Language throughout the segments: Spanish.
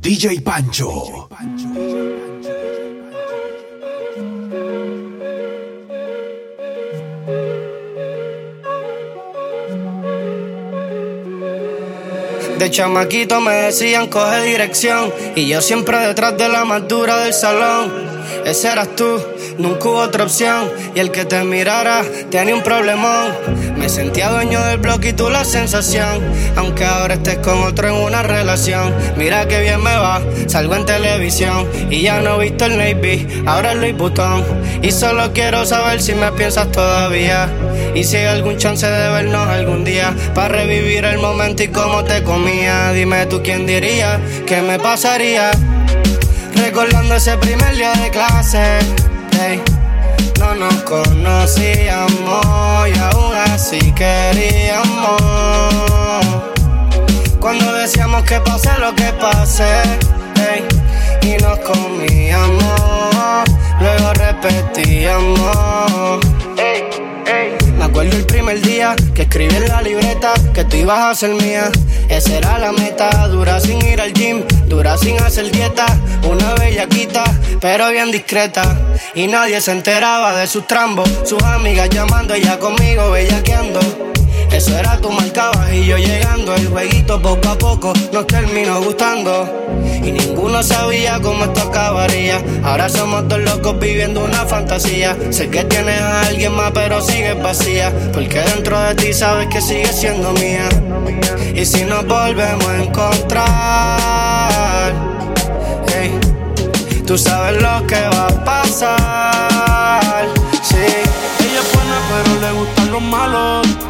DJ Pancho. De chamaquito me decían coge dirección y yo siempre detrás de la más dura del salón. Ese eras tú, nunca hubo otra opción. Y el que te mirara tenía un problemón. Me sentía dueño del bloque y tú la sensación. Aunque ahora estés con otro en una relación. Mira que bien me va, salgo en televisión. Y ya no he visto el Navy, ahora es Louis Vuitton. Y solo quiero saber si me piensas todavía. Y si hay algún chance de vernos algún día. Para revivir el momento y cómo te comía. Dime tú quién diría que me pasaría. Recordando ese primer día de clase. No nos conocíamos y aún así queríamos. Cuando decíamos que pase lo que pase. y nos comíamos, luego repetíamos. Me acuerdo el primer día que escribí en la libreta que tú ibas a ser mía. Esa era la meta, dura sin ir al gym, dura sin hacer dieta. Una bellaquita, pero bien discreta. Y nadie se enteraba de sus trambos. Sus amigas llamando, ella conmigo bellaqueando. Eso era tu marcabas y yo llegando. El jueguito poco a poco nos terminó gustando. Y ninguno sabía cómo esto acabaría. Ahora somos dos locos viviendo una fantasía. Sé que tienes a alguien más, pero sigues vacía. Porque dentro de ti sabes que sigues siendo mía. Y si nos volvemos a encontrar, tú sabes lo que va a pasar. Sí. Ella es buena, pero le gustan los malos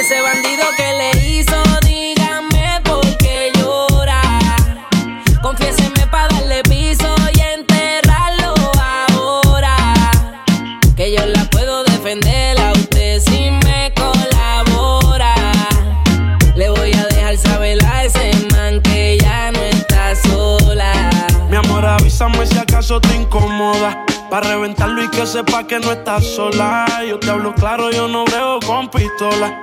Ese bandido que le hizo, dígame por qué llora. Confiéseme para darle piso y enterrarlo ahora. Que yo la puedo defender a usted si me colabora. Le voy a dejar saber a ese man que ya no está sola. Mi amor, avísame si acaso te incomoda. Para reventarlo y que sepa que no estás sola. Yo te hablo claro, yo no veo con pistola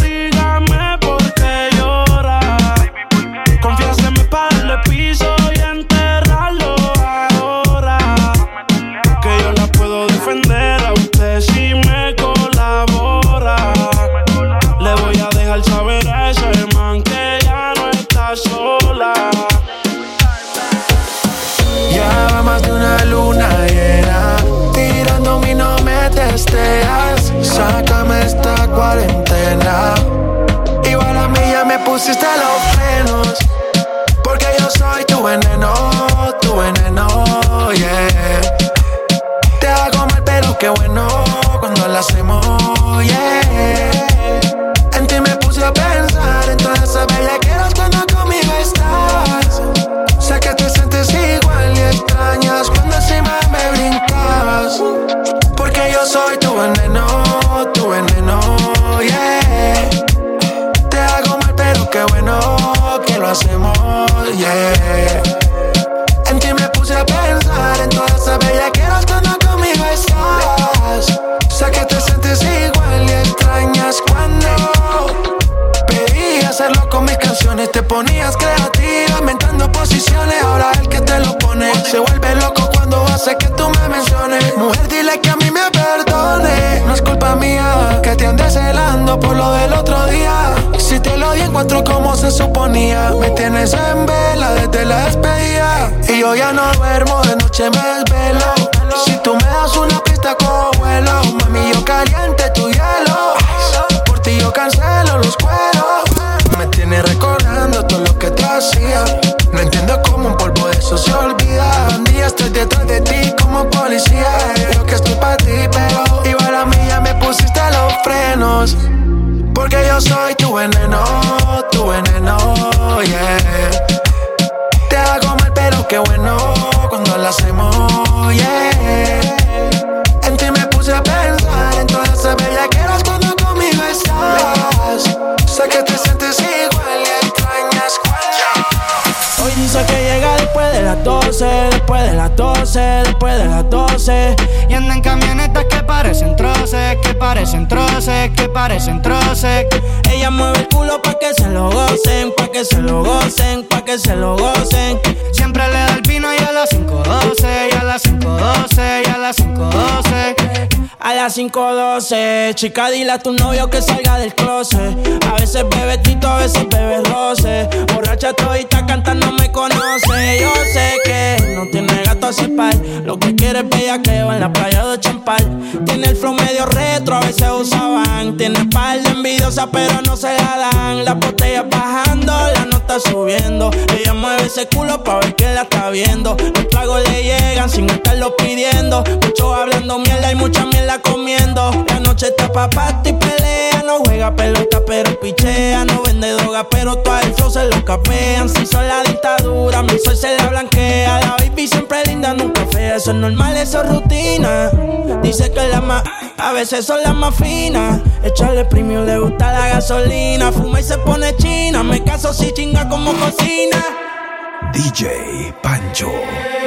Confiéseme veneno, tu veneno, yeah. Te hago mal, pero qué bueno que lo hacemos yeah. En ti me puse a pensar en todas esas bellaqueras cuando conmigo estás. Sé que te sientes igual y extrañas cuando pedí hacerlo con mis canciones. Te ponías creativa, inventando posiciones. Ahora el que te lo pone se vuelve loco cuando hace que tú me menciones. Mujer, dile que a mí me no es culpa mía que te andes celando por lo del otro día. Si te lo di en cuatro como se suponía, me tienes en vela desde la despedida. Y yo ya no duermo, de noche me desvelo. Si tú me das una pista, como vuelo. Mami, yo caliente tu hielo. Por ti yo cancelo los cueros. Me tienes recordando todo lo que te hacía. No entiendo cómo un polvo de eso se olvida. Un día estoy detrás de ti Porque yo soy tu veneno, tu veneno, yeah. Te hago mal, pero qué bueno cuando lo hacemos, yeah. En ti me puse a pensar en todas esas bella que eras cuando conmigo estás. Sé que te sientes igual y extrañas cuando Hoy dice que llega después de las 12, después de las 12, después de las 12. Y anda en camionetas que parecen que parecen troces, que parecen troces. Ella mueve el culo pa' que se lo gocen, pa' que se lo gocen, pa' que se lo gocen. Siempre le da el vino y a las 5.12, y a las 5.12, y a las 5.12. Las 5.12, chica, dile a tu novio que salga del closet. A veces bebe tito, a veces bebe roce. Borracha todita cantando me conoce. Yo sé que no tiene gato a par. Lo que quiere es bellaqueo en la playa de Champal. Tiene el flow medio retro, a veces usaban. Tiene par de envidiosa, pero no se la dan. La botella bajando, la nota subiendo. Ella mueve ese culo pa' ver que la está viendo. Los tragos le llegan sin estarlo pidiendo. Mucho hablando mierda y mucha mierda comiendo. La noche está pa' pata y pelea. No juega pelota, pero pichea. No vende droga, pero todo flow se lo capean. Si son la dictadura, mi sol se la blanquea. La baby siempre linda, nunca fea. Eso es normal, eso es rutina. Dice que la más, a veces son las más finas. Echarle premio, le gusta la gasolina. Fuma y se pone china. Me caso si chinga como cocina. DJ Pancho.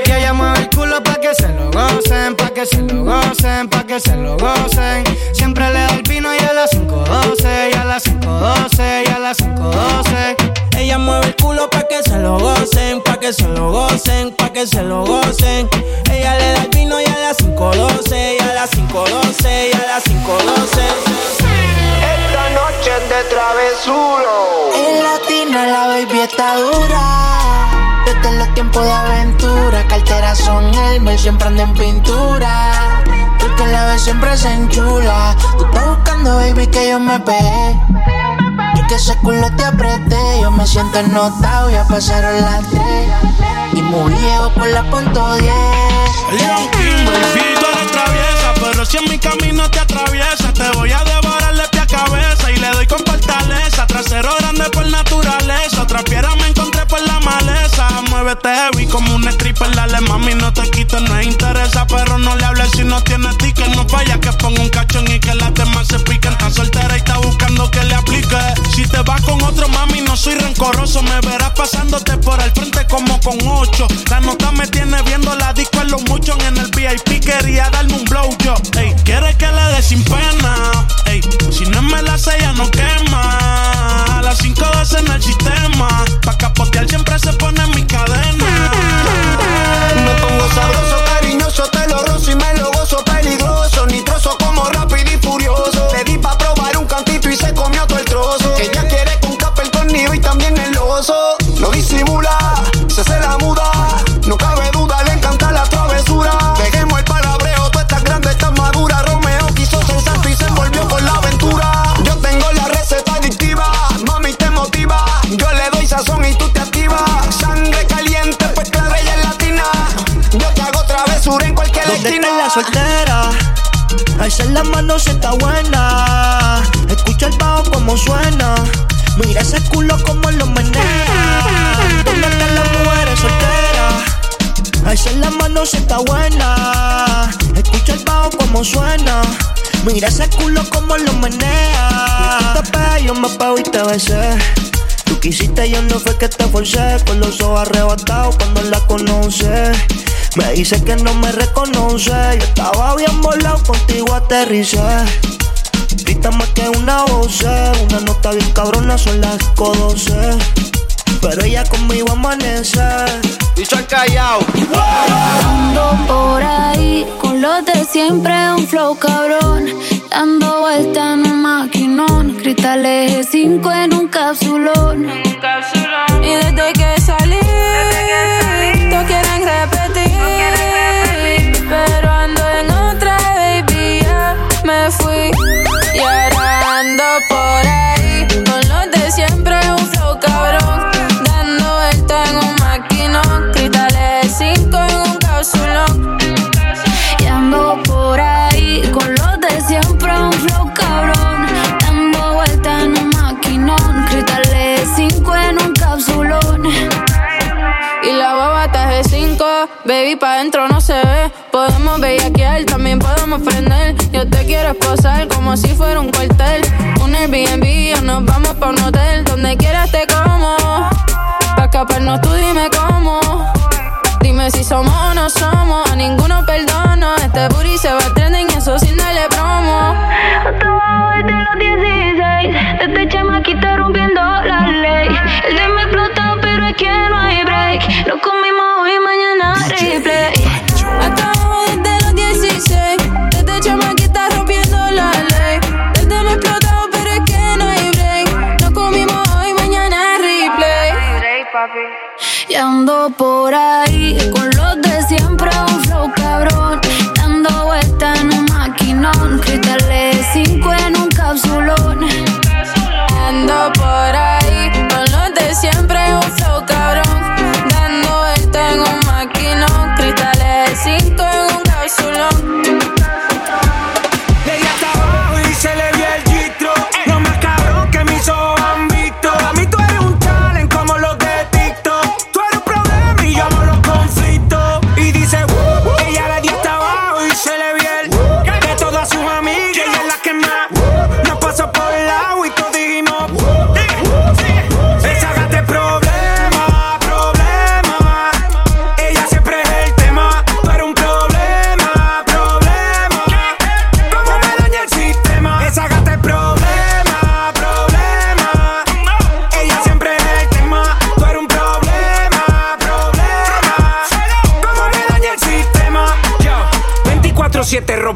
Que ella mueve el culo pa' que se lo gocen, pa' que se lo gocen, pa' que se lo gocen. Siempre le da el vino y a las 5.12, y a las 5.12, y a las 5.12. Ella mueve el culo pa' que se lo gocen, pa' que se lo gocen, pa' que se lo gocen. Ella le da el vino y a las 5.12, y a las 5.12, y a las 5.12. Esta noche es de travesuro. En latina la baby está dura. Desde los tiempos de aventura, carteras son Elmer, siempre anda en pintura. Porque la vez siempre se enchula. Tú estás buscando, baby, que yo me pegue. Que ese culo te apreté. Yo me siento ennotado, ya pasaron las tres. Y muy viejo por la punto 10. Leon King, tú eres traviesa, pero si en mi camino te atraviesa, te voy a devorar de pie a cabeza y le doy con fortaleza. Trasero grande por naturaleza, otra piedra me encontré por la maleza. Muévete heavy como un stripper, dale mami, no te quites, no interesa, pero no le hables si no tienes ticket. No falla que ponga un con otro mami, no soy rencoroso, me verás pasándote por el frente como con ocho. La nota me tiene viendo la disco en los muchos en el VIP, quería darme un blow yo. Ey, quiere que le dé sin pena. Ey, si no me la sella no quema. Mira ese culo como lo menea. Te yo me pego y te besé. Tú quisiste, yo no fue que te forcé. Con los ojos arrebatados cuando la conoce. Me dice que no me reconoce. Yo estaba bien volado, contigo aterricé. Grita más que una voz, una nota bien cabrona, son las 12. Pero ella conmigo amanece. Y soy callao. Ando por ahí con los de siempre, un flow cabrón. Dando vuelta en un maquinón. Cristales 5 en un capsulón. Y desde que salí, ahí pa' dentro no se ve. Podemos bellaquear, también podemos prender. Yo te quiero esposar como si fuera un cuartel. Un Airbnb o nos vamos pa' un hotel. Donde quieras te como. Pa' escaparnos tú dime cómo. Dime si somos o no somos. A ninguno perdono. Este booty se va a trending y eso sin darle promo. Hasta abajo desde los 16. Este chamaquito rompiendo la ley. El de me explotó, pero es que no hay break. Ando por ahí con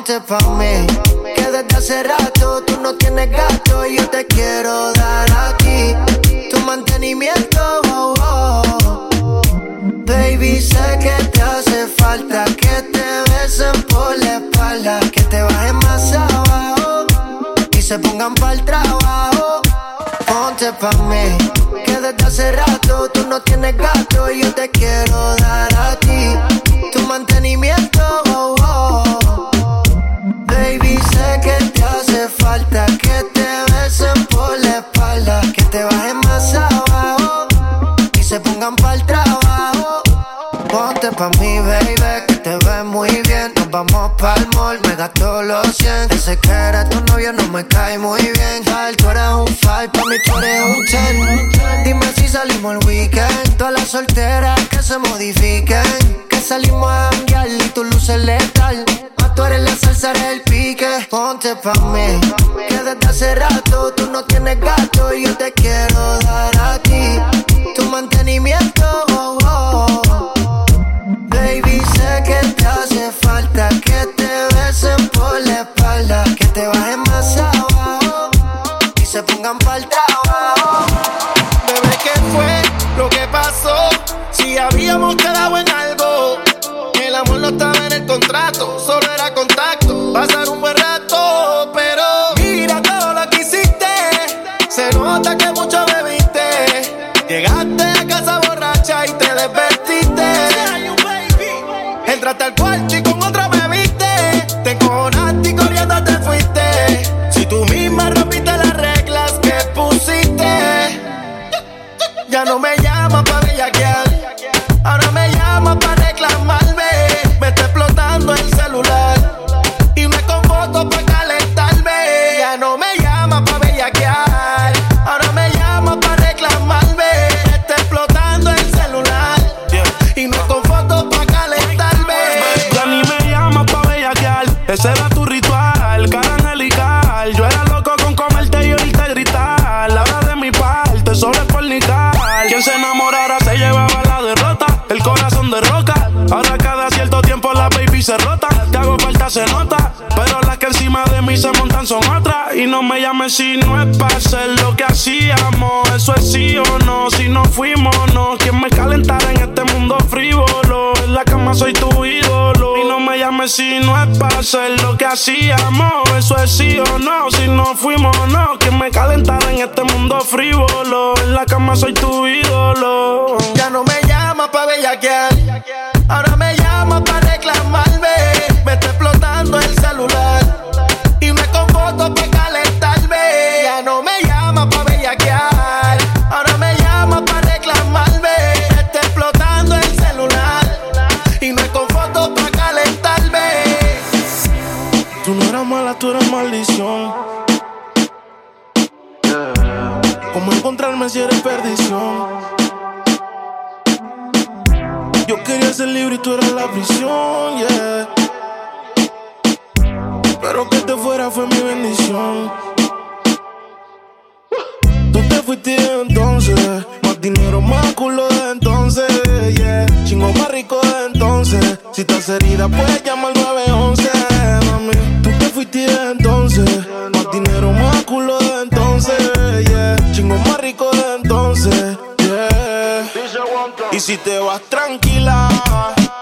Ponte pa' mí, que desde hace rato tú no tienes gato y yo te quiero dar aquí tu mantenimiento. oh, oh. Baby, sé que te hace falta que te besen por la espalda, que te bajen más abajo y se pongan pa'l trabajo. Ponte pa' mí, que desde hace rato tú no tienes gato y yo te quiero dar pongan pa'l trabajo. Ponte pa' mí, baby, que te ves muy bien. Nos vamos pa'l mall, me gasto los 100. Ese que era tu novio no me cae muy bien. Tal, tú eres un 5, pa' mí tú eres un 10. Dime si salimos el weekend. Todas las solteras que se modifiquen. Que salimos a janguear y tu luces letal. Más tú eres la salsa, eres el pique. Ponte pa' mí, desde hace rato tú no tienes gato y yo te quiero dar a ti tu mantenimiento. oh, oh. Baby, sé que te hace falta que te besen por la espalda, que te bajen más abajo y se pongan pa'l trabajo. Bebé, ¿qué fue lo que pasó? Si habíamos quedado en algo, el amor no estaba en el contrato, solo era hacíamos. Eso es sí o no, si no fuimos no. Quien me calentara en este mundo frívolo. En la cama soy tu ídolo. Ya no me llama pa' bellaquear. Culo de entonces, yeah. Chingo más rico de entonces. Si estás herida, puedes llamar al 911, mami. Tú te fuiste entonces, más dinero, más culo de entonces, yeah. Chingo más rico de entonces, yeah. Y si te vas tranquila,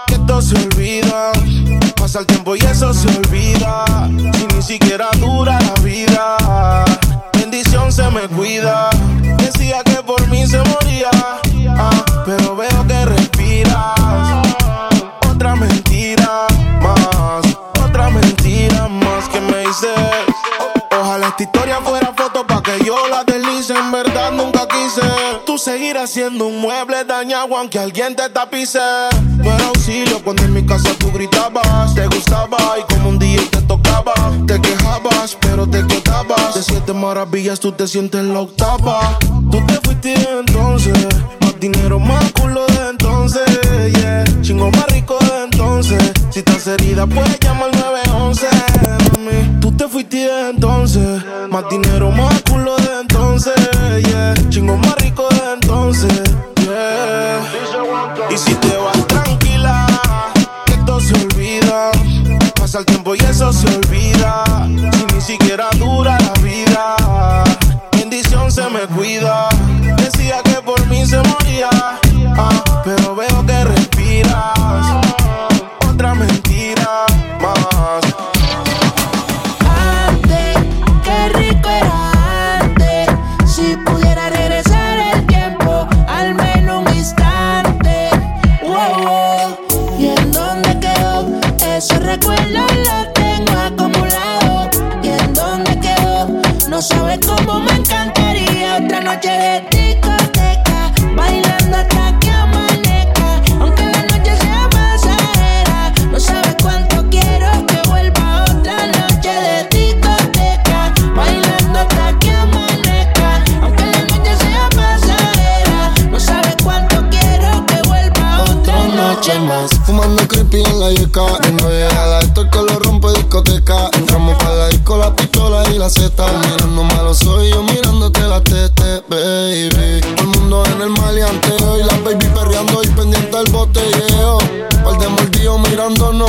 que esto se olvida. Pasa el tiempo y eso se olvida. Si ni siquiera dura la vida, bendición se me cuida. Decía que Esta historia fuera foto pa' que yo la deslice. En verdad nunca quise. Tú seguirás siendo un mueble dañado aunque alguien te tapice. No era auxilio cuando en mi casa tú gritabas. Te gustaba y como un día te tocaba. Te quejabas, pero te quedabas. De siete maravillas tú te sientes la octava. Tú te fuiste entonces. Más dinero, más culo de entonces. Yeah. Chingo más Si estás herida, puedes llamar al 911. Mami. Tú te fuiste entonces. Más dinero, más culo de entonces.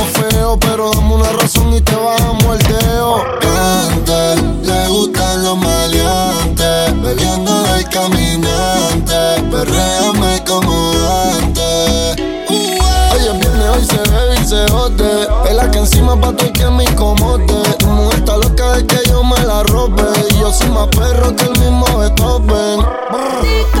Feo Pero dame una razón y te bajamos el Antes, le gustan los maleantes Bebiendo del caminante Perréame como antes es viernes, hoy se bebe y se jode. Pela que encima pa' y que me incomode. Tu mujer está loca de que yo me la robe. Y yo soy más perro que el mismo Beethoven. Brr.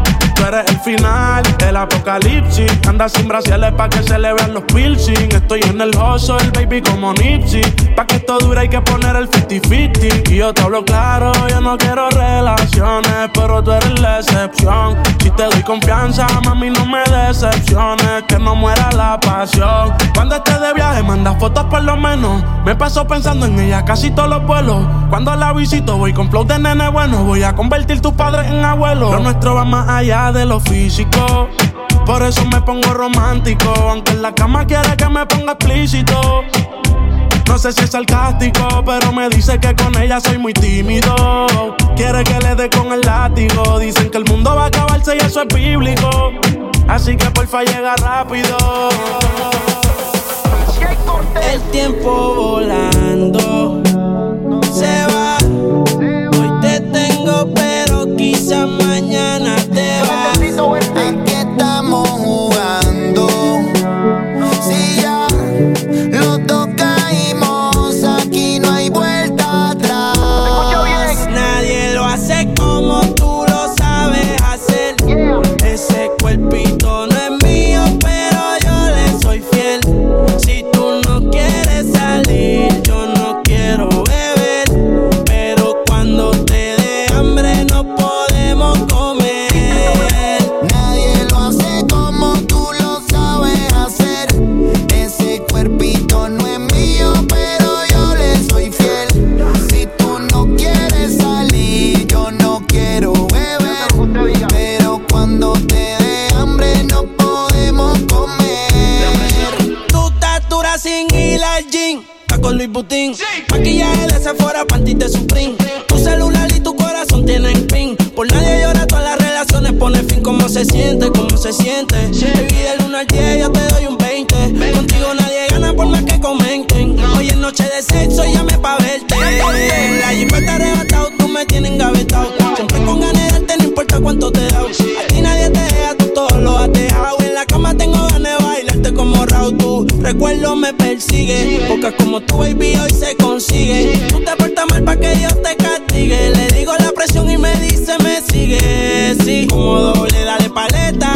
Eres el final, el apocalipsis. Anda sin braciales pa' que se le vean los piercing. Estoy en el oso, el baby como Nipsey. Pa' que esto dure hay que poner el 50-50. Y yo te hablo claro, yo no quiero relaciones, pero tú eres la excepción. Si te doy confianza, mami, no me decepciones. Que no muera la pasión. Cuando esté de viaje, manda fotos por lo menos. Me paso pensando en ella casi todos los vuelos. Cuando la visito, voy con flow de nene bueno. Voy a convertir tu padre en abuelo. Lo nuestro va más allá de lo físico. Por eso me pongo romántico, aunque en la cama quiere que me ponga explícito. No sé si es sarcástico, pero me dice que con ella soy muy tímido. Quiere que le dé con el látigo. Dicen que el mundo va a acabarse y eso es bíblico. Así que porfa llega rápido. El tiempo volando se va. Hoy te tengo, pero quizá mañana Tu celular y tu corazón tienen pin. Por nadie llora, todas las relaciones pone fin. ¿Cómo se siente? ¿Cómo se siente? Baby, del 1 al 10 yo te doy un 20. Contigo nadie gana por más que comenten. Hoy es noche de sexo, llame pa' verte. La jipeta arrebatado, tú me tienes engavetado. Siempre con ganas de darte, no importa cuánto te da. A ti nadie te deja, tú todo lo has dejado. En la cama tengo ganas de bailarte como Raúl. Tu recuerdo me persigue. Pocas como tu baby hoy se consigue. Tú te portas mal pa' que Dios te castigue. Le digo la presión y me dice me sigue. Sí, como doble, dale paleta.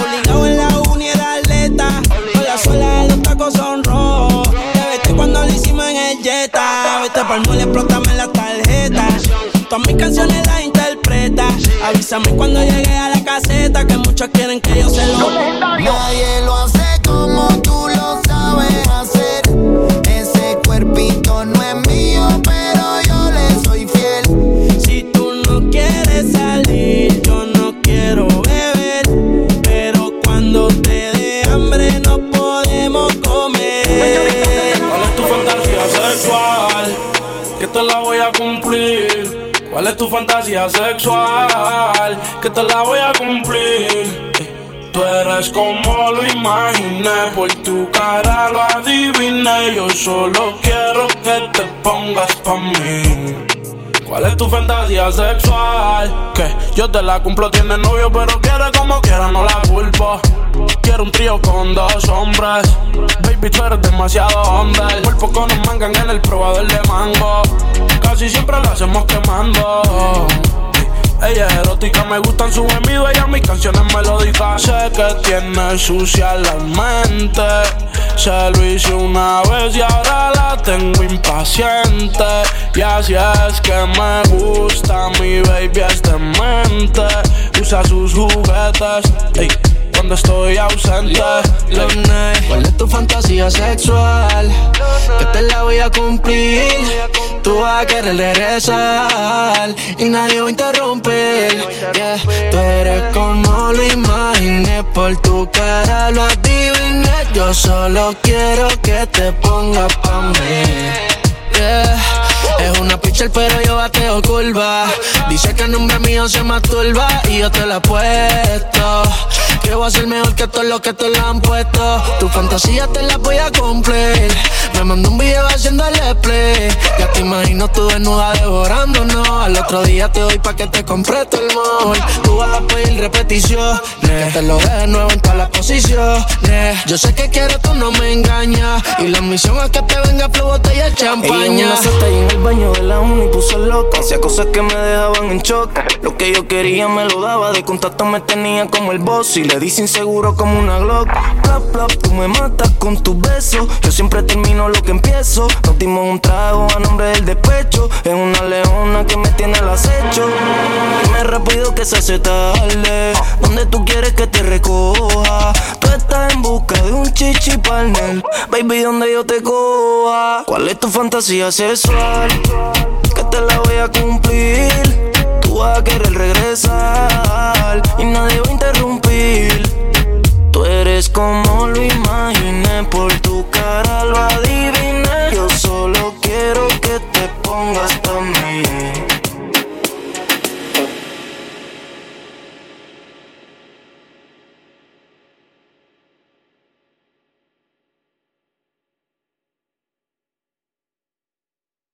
Obligado en la uni era atleta. Con la suela de los tacos son rojos. Te vete cuando lo hicimos en el Jetta. Vete pa'l mole, explótame la tarjeta. Todas mis canciones las interpreta. Avísame cuando llegue a la caseta. Que muchos quieren que yo se lo. Nadie lo hace ¿Cuál es tu fantasía sexual? Que te la voy a cumplir. Tú eres como lo imaginé, por tu cara lo adiviné. Yo solo quiero que te pongas pa' mí. ¿Cuál es tu fantasía sexual? Que yo te la cumplo, tiene novio, pero quiere como quiera, no la culpo. Quiero un trío con dos hombres. Baby, tú eres demasiado hombre. El cuerpo con un mangan en el probador de mango. Casi siempre lo hacemos quemando. Ella es erótica, me gustan sus gemidos, ella mis canciones melódicas. Sé que tiene sucia la mente. Se lo hice una vez y ahora la tengo impaciente. Y así es que me gusta, mi baby es demente. Usa sus juguetes, cuando estoy ausente. ¿Cuál es tu fantasía sexual? Que te la voy a cumplir. Tú vas a querer regresar y nadie va a interrumpir. Yeah. Tú eres como lo imaginé, por tu cara lo adiviné. Yo solo quiero que te pongas pa' mí. Yeah. Es una pitcher, pero yo bateo curva. Dice que el nombre mío se masturba y yo te la he puesto. Que voy a ser mejor que todo lo que te lo han puesto. Tu fantasía te la voy a cumplir. Me mandó un video haciendo el play. Ya te imagino tú desnuda devorándonos. Al otro día te doy pa' que te compre todo el mall. Tú vas a pedir repetición. Que te lo de nuevo en todas las posiciones. Yo sé que quieres, tú no me engañas. Y la misión es que te venga flow botella champaña. Ella en el baño de la uni puso loca. Hacía cosas que me dejaban en shock. Lo que yo quería me lo daba. De contacto me tenía como el boss. Y le di inseguro como una Glock. Plap, plap, tú me matas con tus besos. Yo siempre termino lo que empiezo. Nos dimos un trago a nombre del despecho. Es una leona que me tiene al acecho. Dime rápido que se hace tarde. Donde tú quieres que te recoja. Tú estás en busca de un chichi partner. Baby, donde yo te coja. ¿Cuál es tu fantasía sexual? tú a querer regresar y nadie va a interrumpir. Tú eres como lo imaginé por tu cara lo adivino.